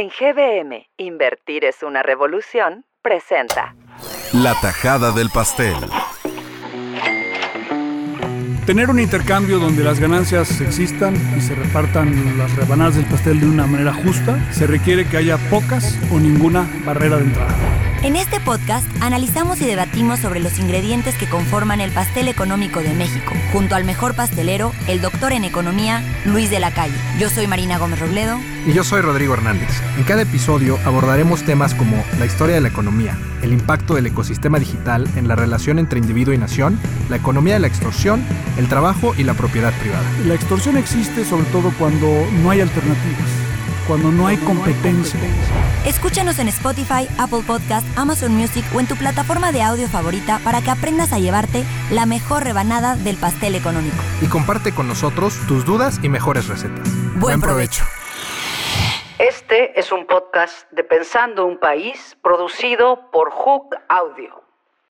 En GBM, Invertir es una revolución, presenta La tajada del pastel. Tener un intercambio donde las ganancias existan y se repartan las rebanadas del pastel de una manera justa, se requiere que haya pocas o ninguna barrera de entrada. En este podcast analizamos y debatimos sobre los ingredientes que conforman el pastel económico de México, junto al mejor pastelero, el doctor en economía, Luis de la Calle. Yo soy Marina Gómez Robledo. Y yo soy Rodrigo Hernández. En cada episodio abordaremos temas como la historia de la economía, el impacto del ecosistema digital en la relación entre individuo y nación, la economía de la extorsión, el trabajo y la propiedad privada. La extorsión existe sobre todo cuando no hay alternativas, cuando no hay competencia. Escúchanos en Spotify, Apple Podcast, Amazon Music o en tu plataforma de audio favorita para que aprendas a llevarte la mejor rebanada del pastel económico. Y comparte con nosotros tus dudas y mejores recetas. Buen provecho. Este es un podcast de Pensando un País producido por Hook Audio.